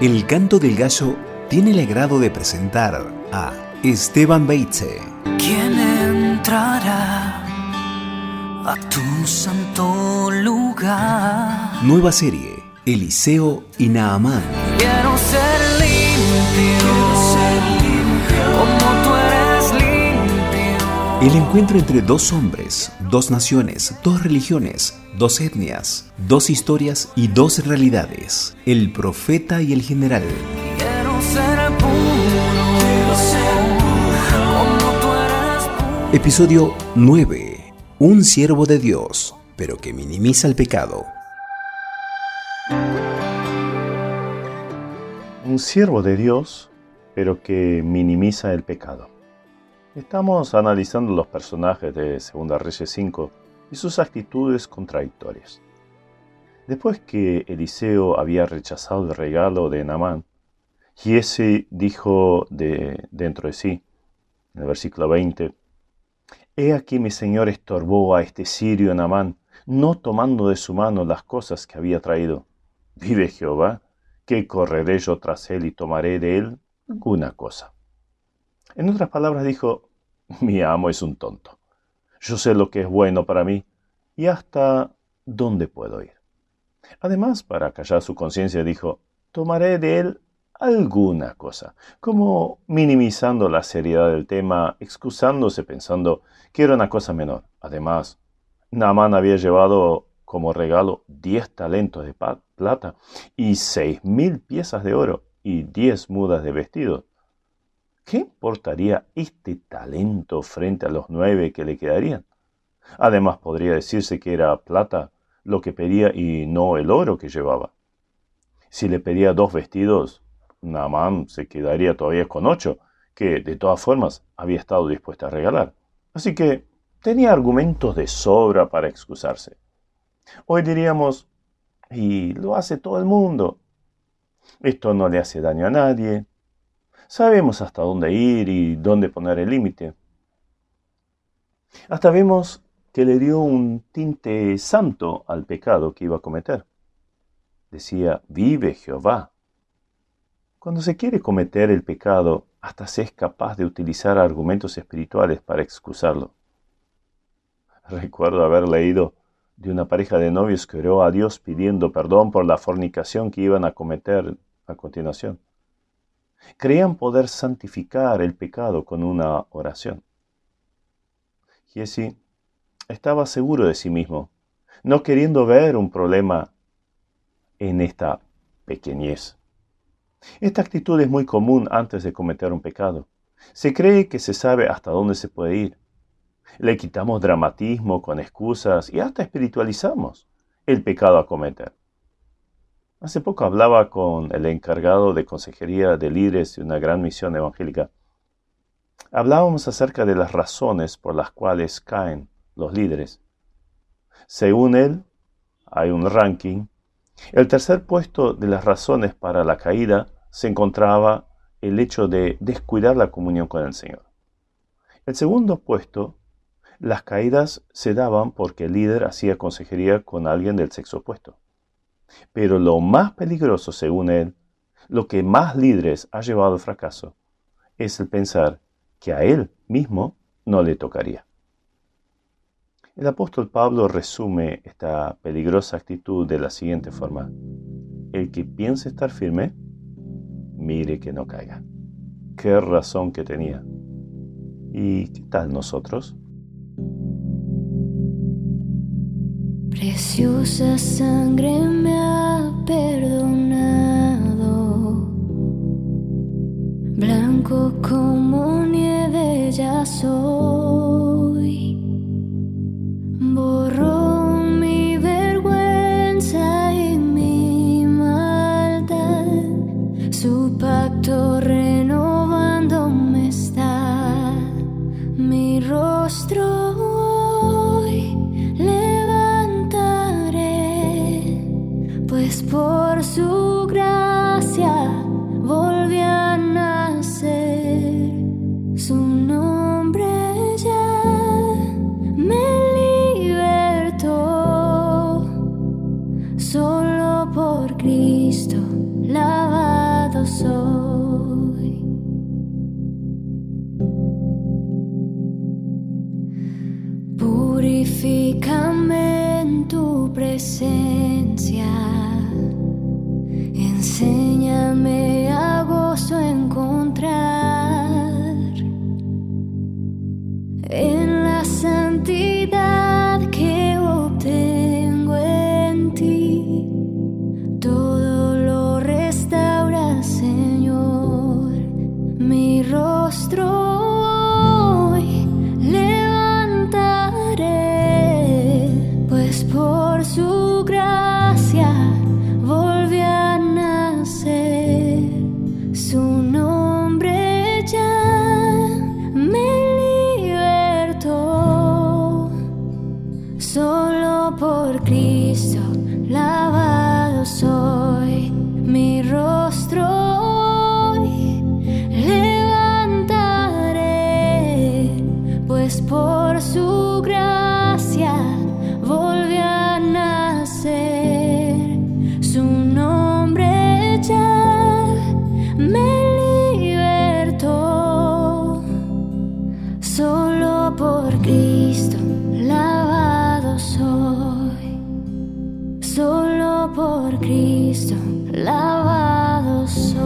El canto del gallo tiene el agrado de presentar a Esteban Beitze. ¿Quién entrará a tu santo lugar? Nueva serie, Eliseo y Naamán. Quiero ser limpio, El encuentro entre dos hombres, dos naciones, dos religiones, dos etnias, dos historias y dos realidades. El profeta y el general. Episodio 9. Un siervo de Dios, pero que minimiza el pecado. Un siervo de Dios, pero que minimiza el pecado. Estamos analizando los personajes de Segunda Reyes 5 y sus actitudes contradictorias. Después que Eliseo había rechazado el regalo de Naamán, Giese dijo de, dentro de sí, en el versículo 20, He aquí mi señor estorbó a este sirio Naamán, no tomando de su mano las cosas que había traído. Vive Jehová, que correré yo tras él y tomaré de él alguna cosa. En otras palabras dijo, mi amo es un tonto. Yo sé lo que es bueno para mí y hasta dónde puedo ir. Además, para callar su conciencia, dijo, tomaré de él alguna cosa, como minimizando la seriedad del tema, excusándose pensando que era una cosa menor. Además, Naaman había llevado como regalo diez talentos de plata y seis mil piezas de oro y diez mudas de vestido. ¿Qué importaría este talento frente a los nueve que le quedarían? Además, podría decirse que era plata lo que pedía y no el oro que llevaba. Si le pedía dos vestidos, Naamán se quedaría todavía con ocho, que de todas formas había estado dispuesta a regalar. Así que tenía argumentos de sobra para excusarse. Hoy diríamos, y lo hace todo el mundo. Esto no le hace daño a nadie. Sabemos hasta dónde ir y dónde poner el límite. Hasta vemos que le dio un tinte santo al pecado que iba a cometer. Decía, vive Jehová. Cuando se quiere cometer el pecado, hasta se es capaz de utilizar argumentos espirituales para excusarlo. Recuerdo haber leído de una pareja de novios que oró a Dios pidiendo perdón por la fornicación que iban a cometer a continuación. Creían poder santificar el pecado con una oración. Jesse estaba seguro de sí mismo, no queriendo ver un problema en esta pequeñez. Esta actitud es muy común antes de cometer un pecado. Se cree que se sabe hasta dónde se puede ir. Le quitamos dramatismo con excusas y hasta espiritualizamos el pecado a cometer. Hace poco hablaba con el encargado de consejería de líderes de una gran misión evangélica. Hablábamos acerca de las razones por las cuales caen los líderes. Según él, hay un ranking. El tercer puesto de las razones para la caída se encontraba el hecho de descuidar la comunión con el Señor. El segundo puesto, las caídas se daban porque el líder hacía consejería con alguien del sexo opuesto. Pero lo más peligroso, según él, lo que más líderes ha llevado al fracaso, es el pensar que a él mismo no le tocaría. El apóstol Pablo resume esta peligrosa actitud de la siguiente forma. El que piense estar firme, mire que no caiga. Qué razón que tenía. ¿Y qué tal nosotros? Preciosa sangre me ha perdonado, blanco como nieve ya. por Cristo, lavado soy. Purifícame en tu presencia. Cristo, lavado soy mi ropa. solo por Cristo lavado soy.